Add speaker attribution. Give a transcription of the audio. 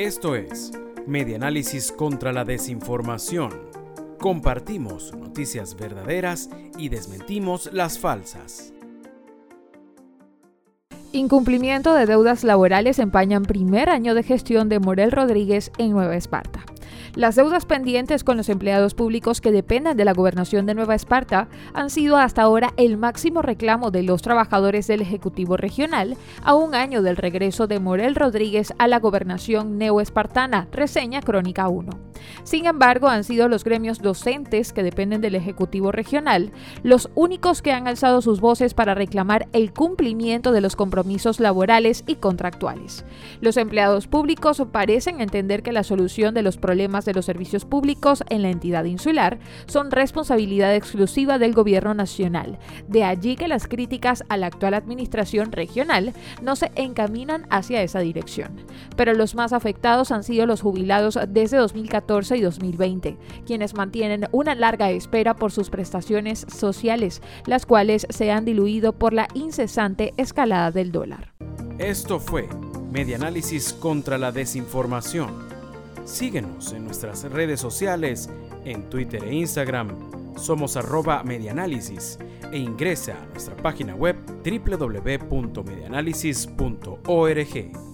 Speaker 1: Esto es Medianálisis contra la Desinformación. Compartimos noticias verdaderas y desmentimos las falsas.
Speaker 2: Incumplimiento de deudas laborales empañan primer año de gestión de Morel Rodríguez en Nueva Esparta. Las deudas pendientes con los empleados públicos que dependen de la gobernación de Nueva Esparta han sido hasta ahora el máximo reclamo de los trabajadores del Ejecutivo Regional a un año del regreso de Morel Rodríguez a la gobernación neoespartana, reseña Crónica 1. Sin embargo, han sido los gremios docentes que dependen del Ejecutivo Regional los únicos que han alzado sus voces para reclamar el cumplimiento de los compromisos laborales y contractuales. Los empleados públicos parecen entender que la solución de los problemas de los servicios públicos en la entidad insular son responsabilidad exclusiva del gobierno nacional. De allí que las críticas a la actual administración regional no se encaminan hacia esa dirección. Pero los más afectados han sido los jubilados desde 2014 y 2020, quienes mantienen una larga espera por sus prestaciones sociales, las cuales se han diluido por la incesante escalada del dólar.
Speaker 1: Esto fue Medianálisis contra la Desinformación. Síguenos en nuestras redes sociales, en Twitter e Instagram. Somos arroba medianálisis e ingresa a nuestra página web www.medianálisis.org.